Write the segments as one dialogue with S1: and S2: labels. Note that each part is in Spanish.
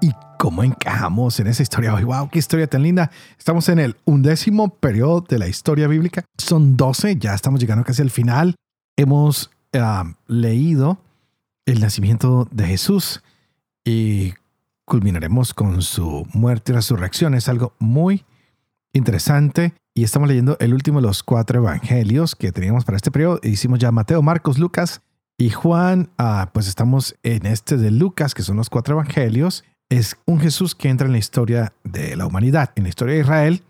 S1: y cómo encajamos en esa historia hoy. ¡Wow! ¡Qué historia tan linda! Estamos en el undécimo periodo de la historia bíblica. Son 12, ya estamos llegando casi al final. Hemos ah, leído el nacimiento de Jesús y culminaremos con su muerte y resurrección. Es algo muy interesante. Y estamos leyendo el último de los cuatro evangelios que teníamos para este periodo. Hicimos ya Mateo, Marcos, Lucas y Juan. Ah, pues estamos en este de Lucas, que son los cuatro evangelios es un Jesús que entra en la historia de la humanidad, en la historia de Israel.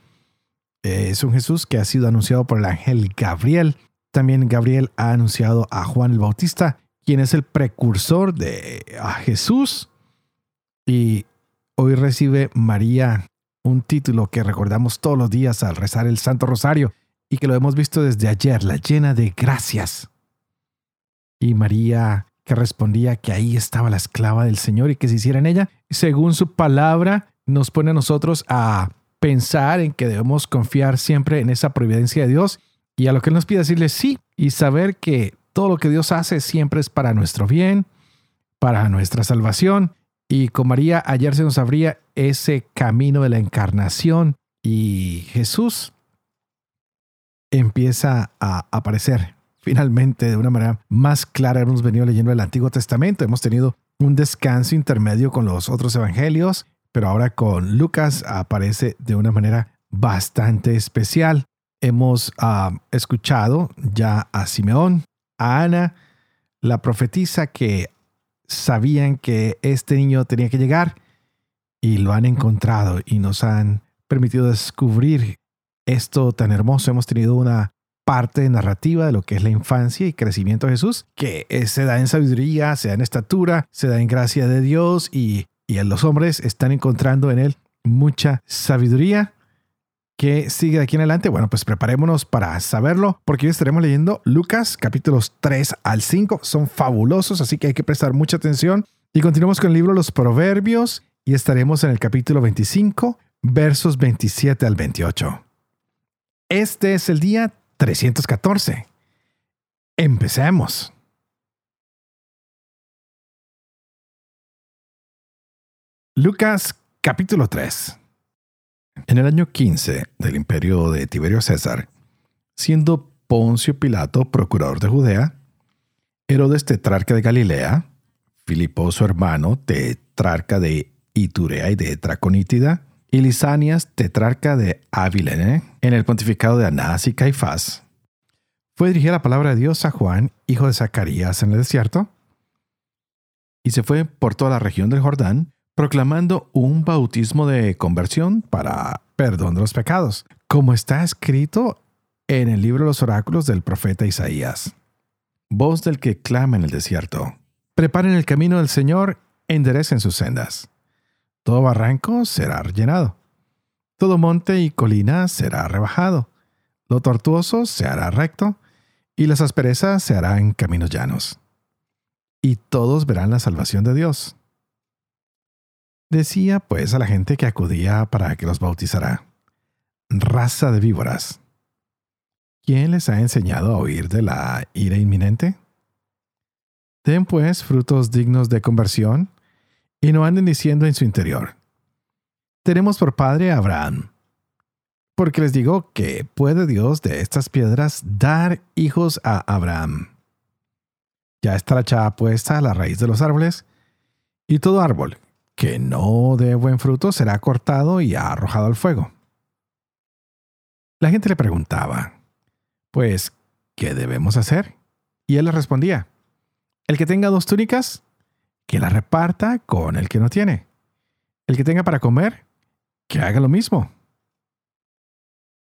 S1: Es un Jesús que ha sido anunciado por el ángel Gabriel. También Gabriel ha anunciado a Juan el Bautista, quien es el precursor de Jesús. Y hoy recibe María un título que recordamos todos los días al rezar el Santo Rosario y que lo hemos visto desde ayer, la llena de gracias. Y María que respondía que ahí estaba la esclava del Señor y que se hiciera en ella, según su palabra, nos pone a nosotros a pensar en que debemos confiar siempre en esa providencia de Dios. Y a lo que Él nos pide decirle sí y saber que todo lo que Dios hace siempre es para nuestro bien, para nuestra salvación. Y con María ayer se nos abría ese camino de la encarnación y Jesús empieza a aparecer finalmente de una manera más clara hemos venido leyendo el Antiguo Testamento. Hemos tenido un descanso intermedio con los otros evangelios, pero ahora con Lucas aparece de una manera bastante especial. Hemos ah, escuchado ya a Simeón, a Ana, la profetisa que sabían que este niño tenía que llegar y lo han encontrado y nos han permitido descubrir esto tan hermoso. Hemos tenido una parte narrativa de lo que es la infancia y crecimiento de Jesús, que se da en sabiduría, se da en estatura, se da en gracia de Dios y, y los hombres están encontrando en él mucha sabiduría. que sigue de aquí en adelante? Bueno, pues preparémonos para saberlo, porque hoy estaremos leyendo Lucas capítulos 3 al 5. Son fabulosos, así que hay que prestar mucha atención. Y continuamos con el libro Los Proverbios y estaremos en el capítulo 25, versos 27 al 28. Este es el día 314. Empecemos. Lucas capítulo 3. En el año 15 del imperio de Tiberio César, siendo Poncio Pilato procurador de Judea, Herodes tetrarca de Galilea, Filipo su hermano tetrarca de Iturea y de Traconítida, y Lisanias, tetrarca de Avilene, en el pontificado de Anás y Caifás, fue dirigida la palabra de Dios a Juan, hijo de Zacarías, en el desierto, y se fue por toda la región del Jordán, proclamando un bautismo de conversión para perdón de los pecados, como está escrito en el libro de los oráculos del profeta Isaías. Voz del que clama en el desierto. Preparen el camino del Señor, enderecen sus sendas. Todo barranco será rellenado. Todo monte y colina será rebajado. Lo tortuoso se hará recto, y las asperezas se harán caminos llanos. Y todos verán la salvación de Dios. Decía pues a la gente que acudía para que los bautizara, raza de víboras. ¿Quién les ha enseñado a oír de la ira inminente? Den pues frutos dignos de conversión y no anden diciendo en su interior, tenemos por padre a Abraham. Porque les digo que puede Dios de estas piedras dar hijos a Abraham. Ya está la chava puesta a la raíz de los árboles, y todo árbol que no dé buen fruto será cortado y arrojado al fuego. La gente le preguntaba, pues, ¿qué debemos hacer? Y él les respondía, el que tenga dos túnicas, que la reparta con el que no tiene. El que tenga para comer, que haga lo mismo.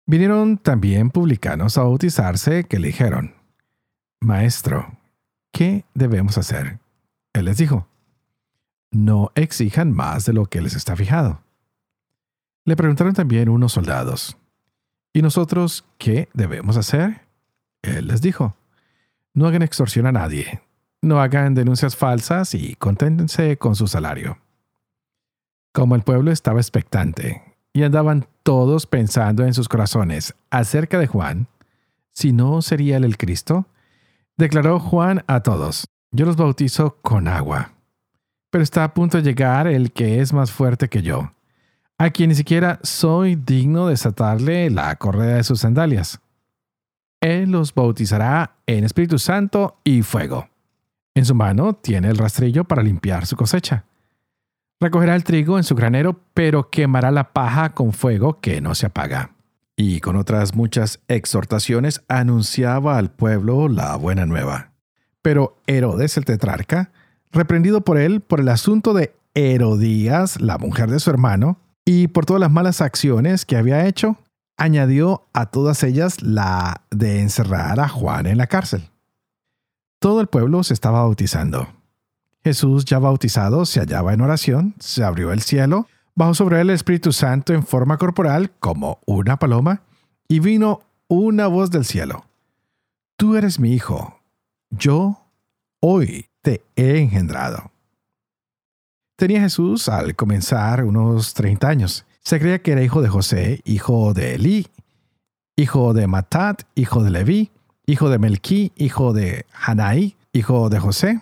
S1: Vinieron también publicanos a bautizarse que le dijeron, Maestro, ¿qué debemos hacer? Él les dijo, no exijan más de lo que les está fijado. Le preguntaron también unos soldados, ¿Y nosotros qué debemos hacer? Él les dijo, no hagan extorsión a nadie, no hagan denuncias falsas y conténtense con su salario. Como el pueblo estaba expectante y andaban todos pensando en sus corazones acerca de Juan, si no sería él el Cristo, declaró Juan a todos, yo los bautizo con agua, pero está a punto de llegar el que es más fuerte que yo, a quien ni siquiera soy digno de desatarle la correa de sus sandalias. Él los bautizará en Espíritu Santo y fuego. En su mano tiene el rastrillo para limpiar su cosecha Recogerá el trigo en su granero, pero quemará la paja con fuego que no se apaga. Y con otras muchas exhortaciones anunciaba al pueblo la buena nueva. Pero Herodes el tetrarca, reprendido por él por el asunto de Herodías, la mujer de su hermano, y por todas las malas acciones que había hecho, añadió a todas ellas la de encerrar a Juan en la cárcel. Todo el pueblo se estaba bautizando. Jesús, ya bautizado, se hallaba en oración, se abrió el cielo, bajó sobre él el Espíritu Santo en forma corporal como una paloma, y vino una voz del cielo. Tú eres mi hijo, yo hoy te he engendrado. Tenía Jesús al comenzar unos 30 años. Se creía que era hijo de José, hijo de Elí, hijo de Matat, hijo de Leví, hijo de Melquí, hijo de Hanai, hijo de José,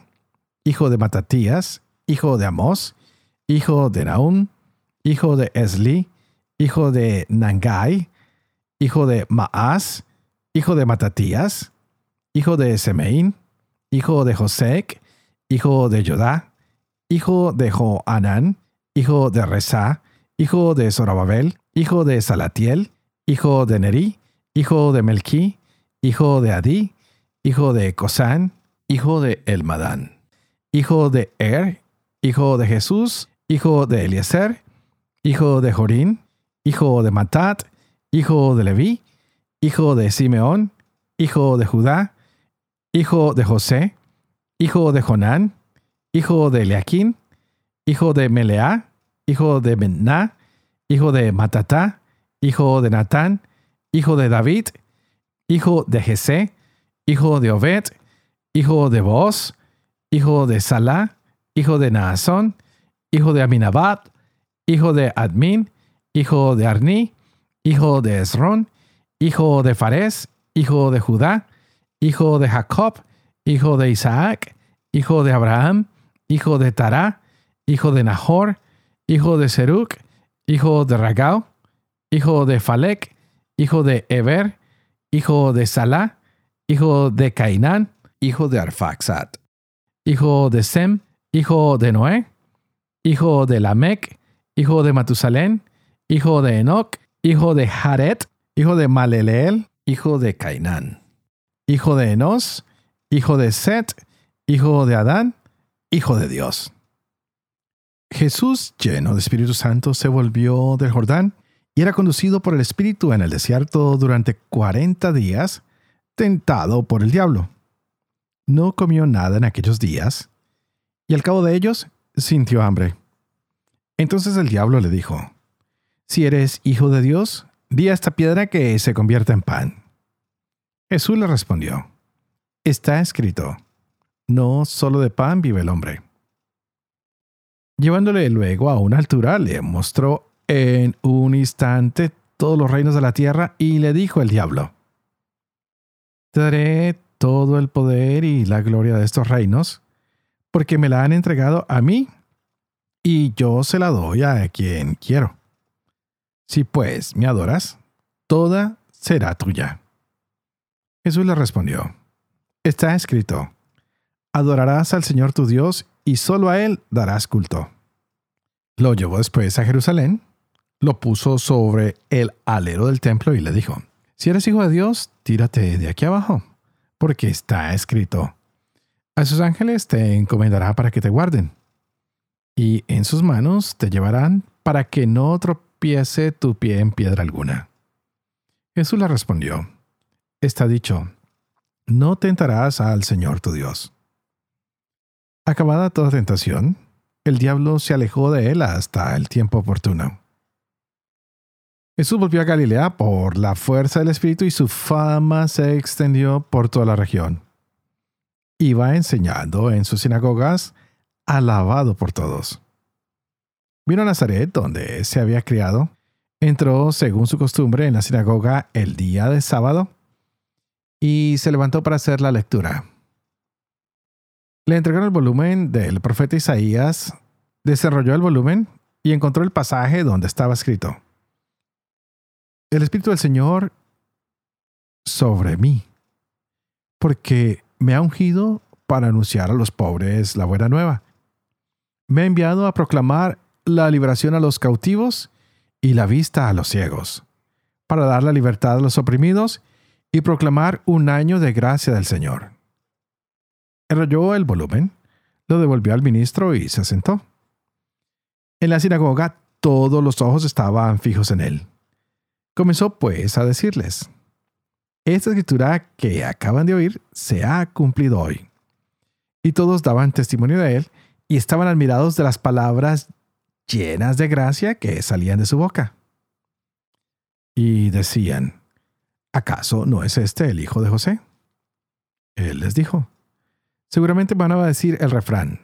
S1: hijo de Matatías, hijo de Amós, hijo de Naum, hijo de Esli, hijo de Nangai, hijo de Maas, hijo de Matatías, hijo de Semein, hijo de Josec, hijo de Jodá, hijo de Joanán, hijo de Reza, hijo de Zorobabel, hijo de Salatiel, hijo de Neri, hijo de Melquí, hijo de Adí, hijo de Cosán, hijo de Elmadán hijo de Er, hijo de Jesús, hijo de Eliezer, hijo de Jorín, hijo de Matat, hijo de Leví, hijo de Simeón, hijo de Judá, hijo de José, hijo de Jonán, hijo de Eliaquín, hijo de Meleá, hijo de Benná, hijo de Matatá, hijo de Natán, hijo de David, hijo de Jesé, hijo de Obed, hijo de Boaz, hijo de Salá, hijo de Naasón, hijo de Aminabad, hijo de Admin, hijo de Arni, hijo de Esrón, hijo de Fares, hijo de Judá, hijo de Jacob, hijo de Isaac, hijo de Abraham, hijo de Tará, hijo de Nahor, hijo de Seruc, hijo de Ragau, hijo de Falek, hijo de Eber, hijo de Salá, hijo de Cainán, hijo de Arfaxat hijo de Sem, hijo de Noé, hijo de Lamec, hijo de Matusalén, hijo de Enoch, hijo de Jared, hijo de Maleleel, hijo de Cainán, hijo de Enos, hijo de Set, hijo de Adán, hijo de Dios. Jesús, lleno de Espíritu Santo, se volvió del Jordán y era conducido por el Espíritu en el desierto durante cuarenta días, tentado por el diablo no comió nada en aquellos días, y al cabo de ellos sintió hambre. Entonces el diablo le dijo, Si eres hijo de Dios, di a esta piedra que se convierta en pan. Jesús le respondió, Está escrito, no solo de pan vive el hombre. Llevándole luego a una altura, le mostró en un instante todos los reinos de la tierra y le dijo el diablo, Te daré todo el poder y la gloria de estos reinos, porque me la han entregado a mí, y yo se la doy a quien quiero. Si pues me adoras, toda será tuya. Jesús le respondió, Está escrito, adorarás al Señor tu Dios y solo a Él darás culto. Lo llevó después a Jerusalén, lo puso sobre el alero del templo y le dijo, Si eres hijo de Dios, tírate de aquí abajo porque está escrito, a sus ángeles te encomendará para que te guarden, y en sus manos te llevarán para que no tropiece tu pie en piedra alguna. Jesús le respondió, está dicho, no tentarás al Señor tu Dios. Acabada toda tentación, el diablo se alejó de él hasta el tiempo oportuno. Jesús volvió a Galilea por la fuerza del Espíritu y su fama se extendió por toda la región. Iba enseñando en sus sinagogas, alabado por todos. Vino a Nazaret, donde se había criado, entró según su costumbre en la sinagoga el día de sábado y se levantó para hacer la lectura. Le entregaron el volumen del profeta Isaías, desarrolló el volumen y encontró el pasaje donde estaba escrito. El Espíritu del Señor sobre mí, porque me ha ungido para anunciar a los pobres la buena nueva. Me ha enviado a proclamar la liberación a los cautivos y la vista a los ciegos, para dar la libertad a los oprimidos y proclamar un año de gracia del Señor. Enrolló el volumen, lo devolvió al ministro y se sentó. En la sinagoga todos los ojos estaban fijos en él. Comenzó pues a decirles, esta escritura que acaban de oír se ha cumplido hoy. Y todos daban testimonio de él y estaban admirados de las palabras llenas de gracia que salían de su boca. Y decían, ¿acaso no es este el hijo de José? Él les dijo, seguramente van a decir el refrán,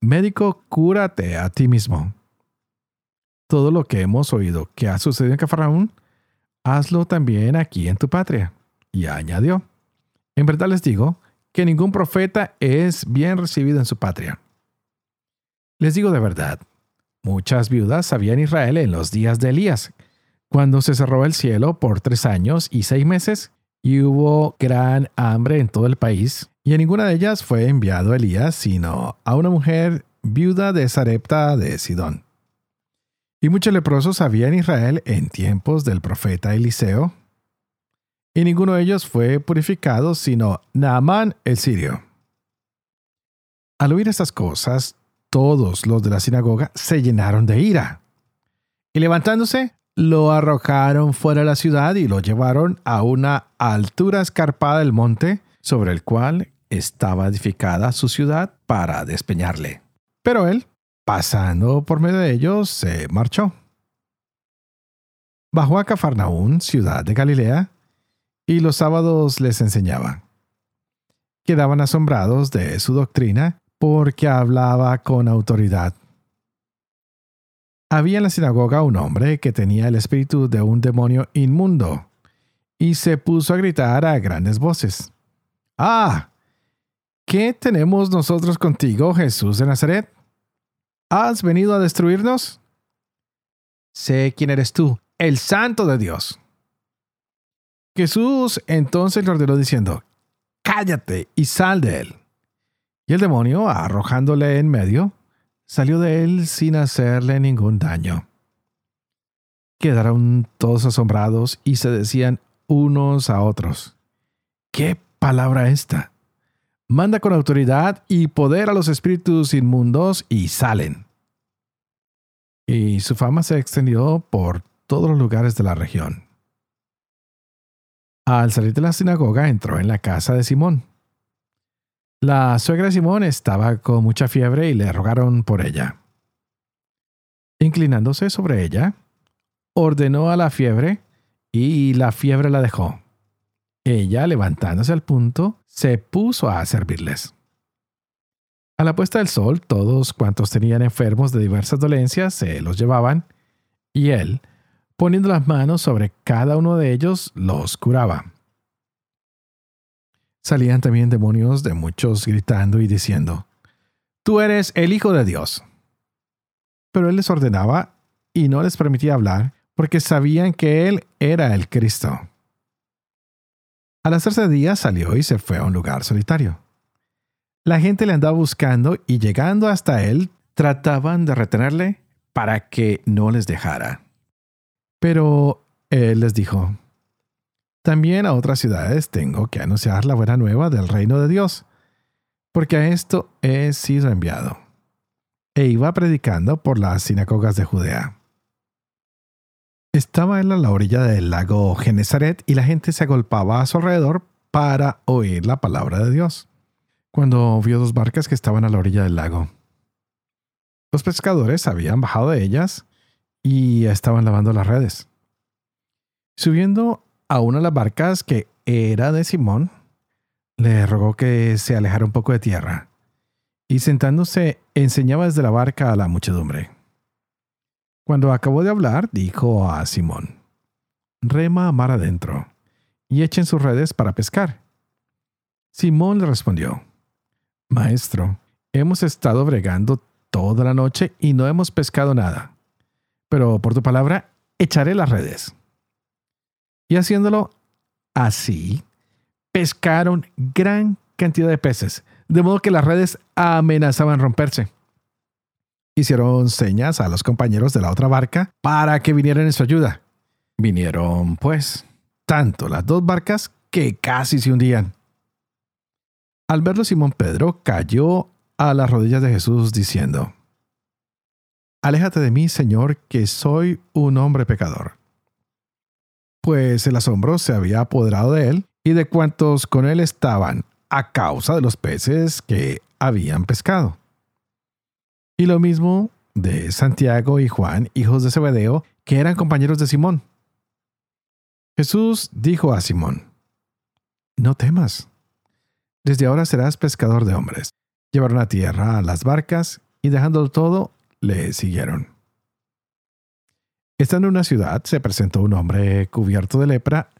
S1: médico, cúrate a ti mismo. Todo lo que hemos oído que ha sucedido en Cafarnaún, hazlo también aquí en tu patria. Y añadió, en verdad les digo que ningún profeta es bien recibido en su patria. Les digo de verdad, muchas viudas había en Israel en los días de Elías, cuando se cerró el cielo por tres años y seis meses, y hubo gran hambre en todo el país, y en ninguna de ellas fue enviado Elías, sino a una mujer viuda de Sarepta de Sidón. Y muchos leprosos había en Israel en tiempos del profeta Eliseo, y ninguno de ellos fue purificado, sino Naamán el sirio. Al oír estas cosas, todos los de la sinagoga se llenaron de ira. Y levantándose, lo arrojaron fuera de la ciudad y lo llevaron a una altura escarpada del monte sobre el cual estaba edificada su ciudad para despeñarle. Pero él, pasando por medio de ellos, se marchó. Bajó a Cafarnaún, ciudad de Galilea, y los sábados les enseñaba. Quedaban asombrados de su doctrina porque hablaba con autoridad había en la sinagoga un hombre que tenía el espíritu de un demonio inmundo, y se puso a gritar a grandes voces. Ah, ¿qué tenemos nosotros contigo, Jesús de Nazaret? ¿Has venido a destruirnos? Sé quién eres tú, el santo de Dios. Jesús entonces le ordenó diciendo, Cállate y sal de él. Y el demonio, arrojándole en medio, salió de él sin hacerle ningún daño. Quedaron todos asombrados y se decían unos a otros, ¿qué palabra esta? Manda con autoridad y poder a los espíritus inmundos y salen. Y su fama se extendió por todos los lugares de la región. Al salir de la sinagoga entró en la casa de Simón la suegra de Simón estaba con mucha fiebre y le rogaron por ella. Inclinándose sobre ella, ordenó a la fiebre y la fiebre la dejó. Ella, levantándose al punto, se puso a servirles. A la puesta del sol, todos cuantos tenían enfermos de diversas dolencias se los llevaban, y él, poniendo las manos sobre cada uno de ellos, los curaba. Salían también demonios de muchos gritando y diciendo, Tú eres el Hijo de Dios. Pero él les ordenaba y no les permitía hablar porque sabían que él era el Cristo. Al hacerse día salió y se fue a un lugar solitario. La gente le andaba buscando y llegando hasta él trataban de retenerle para que no les dejara. Pero él les dijo, también a otras ciudades tengo que anunciar la buena nueva del reino de Dios, porque a esto he sido enviado. E iba predicando por las sinagogas de Judea. Estaba él a la orilla del lago Genezaret y la gente se agolpaba a su alrededor para oír la palabra de Dios. Cuando vio dos barcas que estaban a la orilla del lago. Los pescadores habían bajado de ellas y estaban lavando las redes. Subiendo a una de las barcas que era de Simón, le rogó que se alejara un poco de tierra, y sentándose enseñaba desde la barca a la muchedumbre. Cuando acabó de hablar, dijo a Simón, Rema a mar adentro, y echen sus redes para pescar. Simón le respondió, Maestro, hemos estado bregando toda la noche y no hemos pescado nada, pero por tu palabra echaré las redes. Y haciéndolo así, pescaron gran cantidad de peces, de modo que las redes amenazaban romperse. Hicieron señas a los compañeros de la otra barca para que vinieran en su ayuda. Vinieron, pues, tanto las dos barcas que casi se hundían. Al verlo Simón Pedro cayó a las rodillas de Jesús diciendo, Aléjate de mí, Señor, que soy un hombre pecador. Pues el asombro se había apoderado de él y de cuantos con él estaban a causa de los peces que habían pescado. Y lo mismo de Santiago y Juan, hijos de Zebedeo, que eran compañeros de Simón. Jesús dijo a Simón, No temas, desde ahora serás pescador de hombres. Llevaron a tierra las barcas y dejándolo todo, le siguieron. Estando en una ciudad, se presentó un hombre cubierto de lepra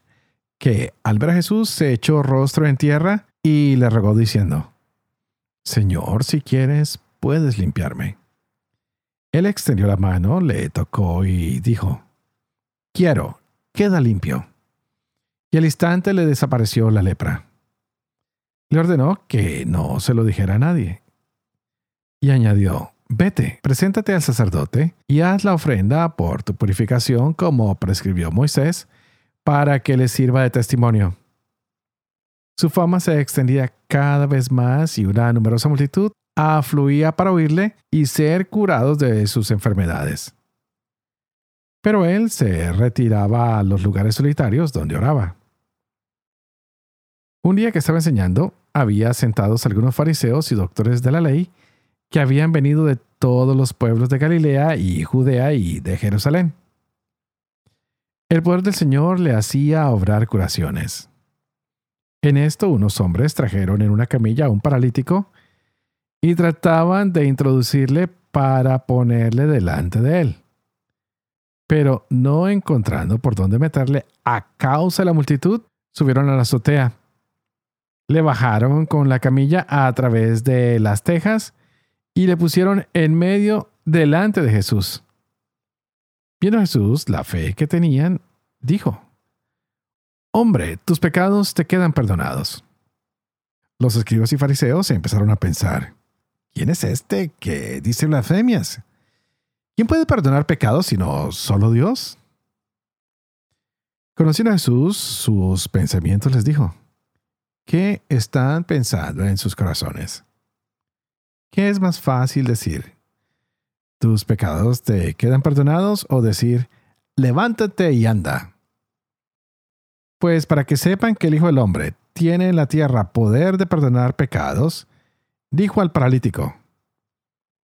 S1: que, al ver a Jesús, se echó rostro en tierra y le rogó diciendo, Señor, si quieres, puedes limpiarme. Él extendió la mano, le tocó y dijo, Quiero, queda limpio. Y al instante le desapareció la lepra. Le ordenó que no se lo dijera a nadie. Y añadió, Vete, preséntate al sacerdote y haz la ofrenda por tu purificación como prescribió Moisés, para que le sirva de testimonio. Su fama se extendía cada vez más y una numerosa multitud afluía para oírle y ser curados de sus enfermedades. Pero él se retiraba a los lugares solitarios donde oraba. Un día que estaba enseñando, había sentados algunos fariseos y doctores de la ley que habían venido de todos los pueblos de Galilea y Judea y de Jerusalén. El poder del Señor le hacía obrar curaciones. En esto unos hombres trajeron en una camilla a un paralítico y trataban de introducirle para ponerle delante de él. Pero no encontrando por dónde meterle a causa de la multitud, subieron a la azotea. Le bajaron con la camilla a través de las tejas y le pusieron en medio delante de Jesús. Viendo Jesús la fe que tenían, dijo, Hombre, tus pecados te quedan perdonados. Los escribas y fariseos empezaron a pensar, ¿quién es este que dice blasfemias? ¿Quién puede perdonar pecados sino solo Dios? Conociendo a Jesús, sus pensamientos les dijo, ¿qué están pensando en sus corazones? ¿Qué es más fácil decir? ¿Tus pecados te quedan perdonados o decir, levántate y anda? Pues para que sepan que el Hijo del Hombre tiene en la tierra poder de perdonar pecados, dijo al paralítico,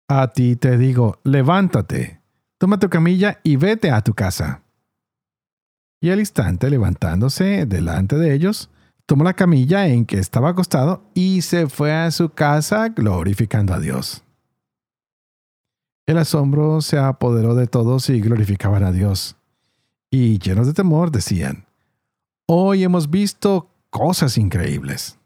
S1: A ti te digo, levántate, toma tu camilla y vete a tu casa. Y al instante, levantándose delante de ellos, tomó la camilla en que estaba acostado y se fue a su casa glorificando a Dios. El asombro se apoderó de todos y glorificaban a Dios. Y llenos de temor decían, Hoy hemos visto cosas increíbles.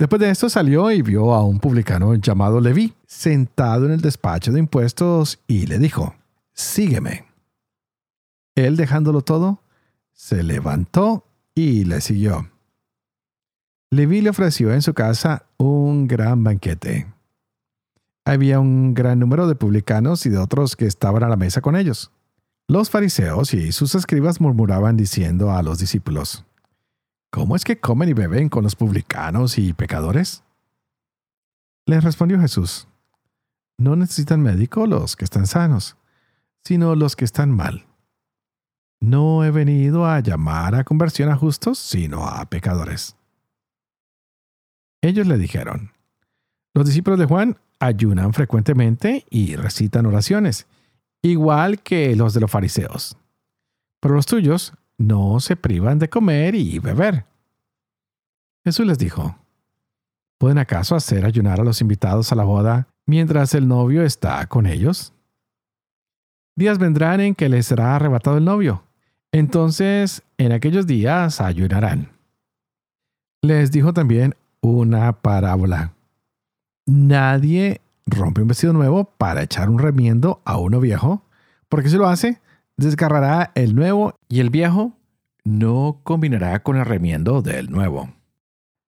S1: Después de esto salió y vio a un publicano llamado Leví sentado en el despacho de impuestos y le dijo, Sígueme. Él dejándolo todo, se levantó y le siguió. Leví le ofreció en su casa un gran banquete. Había un gran número de publicanos y de otros que estaban a la mesa con ellos. Los fariseos y sus escribas murmuraban diciendo a los discípulos, ¿Cómo es que comen y beben con los publicanos y pecadores? Les respondió Jesús, No necesitan médico los que están sanos, sino los que están mal. No he venido a llamar a conversión a justos, sino a pecadores. Ellos le dijeron, los discípulos de Juan ayunan frecuentemente y recitan oraciones, igual que los de los fariseos. pero los tuyos no se privan de comer y beber. Jesús les dijo, ¿pueden acaso hacer ayunar a los invitados a la boda mientras el novio está con ellos? Días vendrán en que les será arrebatado el novio. Entonces, en aquellos días ayunarán. Les dijo también una parábola. Nadie rompe un vestido nuevo para echar un remiendo a uno viejo, porque si lo hace, desgarrará el nuevo y el viejo no combinará con el remiendo del nuevo.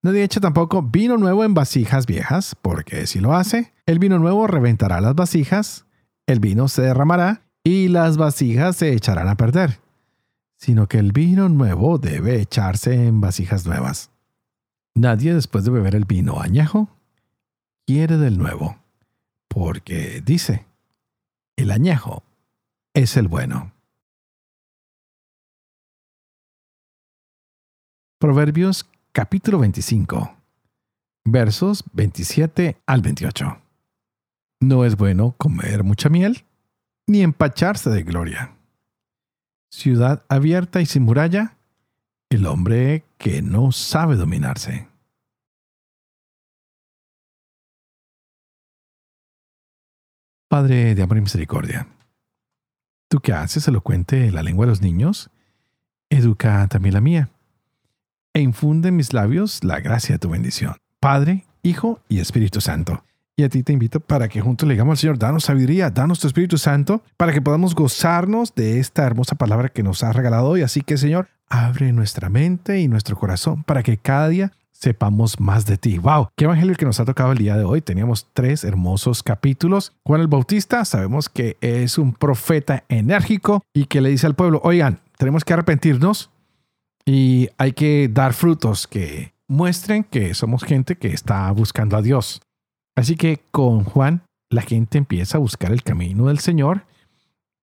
S1: Nadie echa tampoco vino nuevo en vasijas viejas, porque si lo hace, el vino nuevo reventará las vasijas, el vino se derramará y las vasijas se echarán a perder, sino que el vino nuevo debe echarse en vasijas nuevas. Nadie después de beber el vino añejo quiere del nuevo, porque dice, el añejo es el bueno. Proverbios capítulo 25, versos 27 al 28. No es bueno comer mucha miel, ni empacharse de gloria. Ciudad abierta y sin muralla, el hombre que no sabe dominarse. Padre de amor y misericordia, tú que haces elocuente la lengua de los niños, educa también la mía, e infunde en mis labios la gracia de tu bendición. Padre, Hijo y Espíritu Santo. Y a ti te invito para que juntos le digamos al Señor, danos sabiduría, danos tu Espíritu Santo, para que podamos gozarnos de esta hermosa palabra que nos ha regalado hoy. Así que, Señor, abre nuestra mente y nuestro corazón para que cada día sepamos más de ti. ¡Wow! ¿Qué evangelio que nos ha tocado el día de hoy? Teníamos tres hermosos capítulos. Juan el Bautista, sabemos que es un profeta enérgico y que le dice al pueblo, oigan, tenemos que arrepentirnos y hay que dar frutos que muestren que somos gente que está buscando a Dios. Así que con Juan la gente empieza a buscar el camino del Señor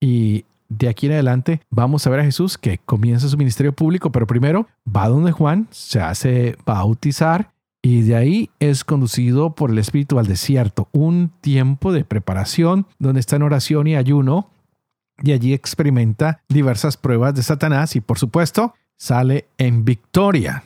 S1: y de aquí en adelante vamos a ver a Jesús que comienza su ministerio público, pero primero va donde Juan, se hace bautizar y de ahí es conducido por el Espíritu al desierto, un tiempo de preparación donde está en oración y ayuno y allí experimenta diversas pruebas de Satanás y por supuesto sale en victoria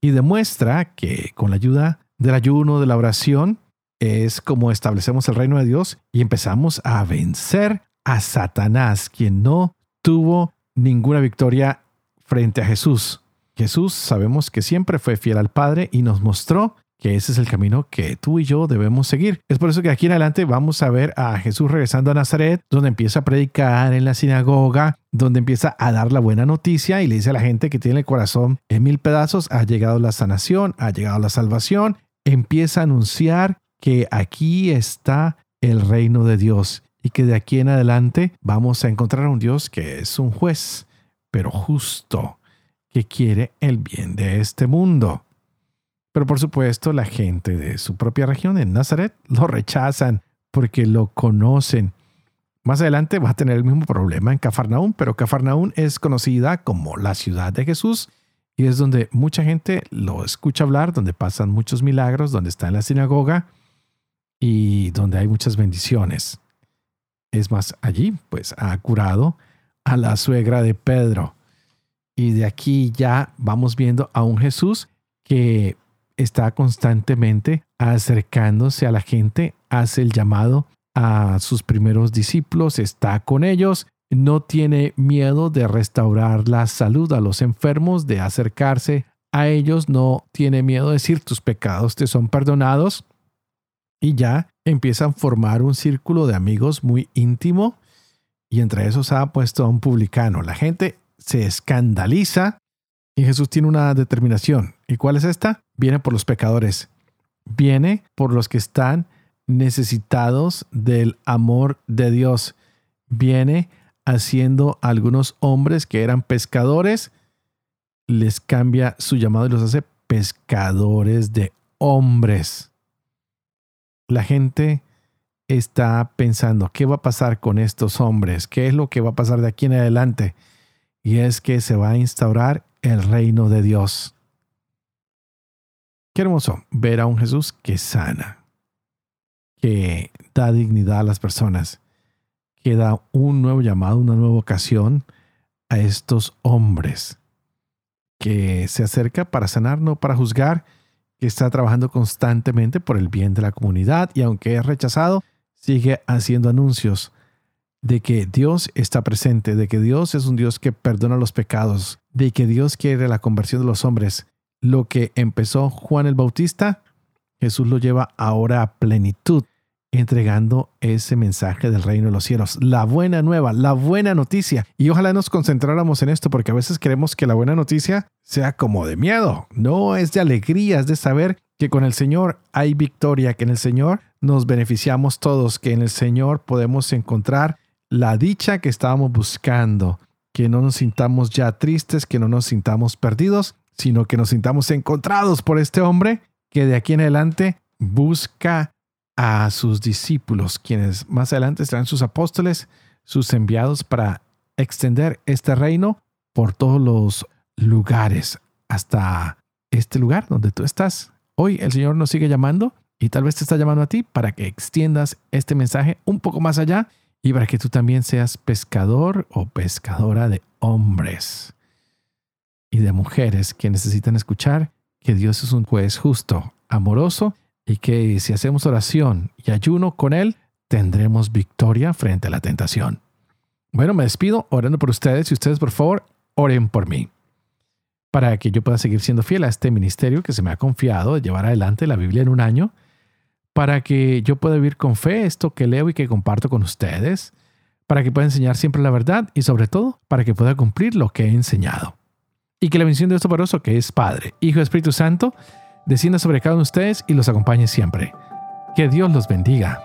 S1: y demuestra que con la ayuda del ayuno, de la oración, es como establecemos el reino de Dios y empezamos a vencer a Satanás, quien no tuvo ninguna victoria frente a Jesús. Jesús sabemos que siempre fue fiel al Padre y nos mostró que ese es el camino que tú y yo debemos seguir. Es por eso que aquí en adelante vamos a ver a Jesús regresando a Nazaret, donde empieza a predicar en la sinagoga, donde empieza a dar la buena noticia y le dice a la gente que tiene el corazón en mil pedazos, ha llegado la sanación, ha llegado la salvación, empieza a anunciar que aquí está el reino de Dios y que de aquí en adelante vamos a encontrar a un Dios que es un juez, pero justo, que quiere el bien de este mundo. Pero por supuesto la gente de su propia región, en Nazaret, lo rechazan porque lo conocen. Más adelante va a tener el mismo problema en Cafarnaún, pero Cafarnaún es conocida como la ciudad de Jesús y es donde mucha gente lo escucha hablar, donde pasan muchos milagros, donde está en la sinagoga y donde hay muchas bendiciones. Es más, allí pues ha curado a la suegra de Pedro. Y de aquí ya vamos viendo a un Jesús que está constantemente acercándose a la gente, hace el llamado a sus primeros discípulos, está con ellos, no tiene miedo de restaurar la salud a los enfermos, de acercarse a ellos, no tiene miedo de decir tus pecados te son perdonados y ya empiezan a formar un círculo de amigos muy íntimo y entre esos ha puesto a un publicano. La gente se escandaliza y Jesús tiene una determinación. ¿Y cuál es esta? Viene por los pecadores. Viene por los que están necesitados del amor de Dios. Viene haciendo a algunos hombres que eran pescadores, les cambia su llamado y los hace pescadores de hombres la gente está pensando, ¿qué va a pasar con estos hombres? ¿Qué es lo que va a pasar de aquí en adelante? Y es que se va a instaurar el reino de Dios. Qué hermoso ver a un Jesús que sana, que da dignidad a las personas, que da un nuevo llamado, una nueva ocasión a estos hombres que se acerca para sanar, no para juzgar, que está trabajando constantemente por el bien de la comunidad y aunque es rechazado, sigue haciendo anuncios de que Dios está presente, de que Dios es un Dios que perdona los pecados, de que Dios quiere la conversión de los hombres. Lo que empezó Juan el Bautista, Jesús lo lleva ahora a plenitud, entregando ese mensaje del reino de los cielos, la buena nueva, la buena noticia. Y ojalá nos concentráramos en esto, porque a veces queremos que la buena noticia sea como de miedo. No, es de alegría, es de saber que con el Señor hay victoria, que en el Señor nos beneficiamos todos, que en el Señor podemos encontrar la dicha que estábamos buscando, que no nos sintamos ya tristes, que no nos sintamos perdidos, sino que nos sintamos encontrados por este hombre que de aquí en adelante busca a sus discípulos, quienes más adelante serán sus apóstoles, sus enviados para extender este reino por todos los lugares, hasta este lugar donde tú estás. Hoy el Señor nos sigue llamando y tal vez te está llamando a ti para que extiendas este mensaje un poco más allá y para que tú también seas pescador o pescadora de hombres y de mujeres que necesitan escuchar que Dios es un juez justo, amoroso y que si hacemos oración y ayuno con Él, tendremos victoria frente a la tentación. Bueno, me despido orando por ustedes y ustedes por favor oren por mí para que yo pueda seguir siendo fiel a este ministerio que se me ha confiado de llevar adelante la Biblia en un año para que yo pueda vivir con fe esto que leo y que comparto con ustedes, para que pueda enseñar siempre la verdad y sobre todo para que pueda cumplir lo que he enseñado. Y que la bendición de Dios Poderoso, que es Padre, Hijo Espíritu Santo, descienda sobre cada uno de ustedes y los acompañe siempre. Que Dios los bendiga.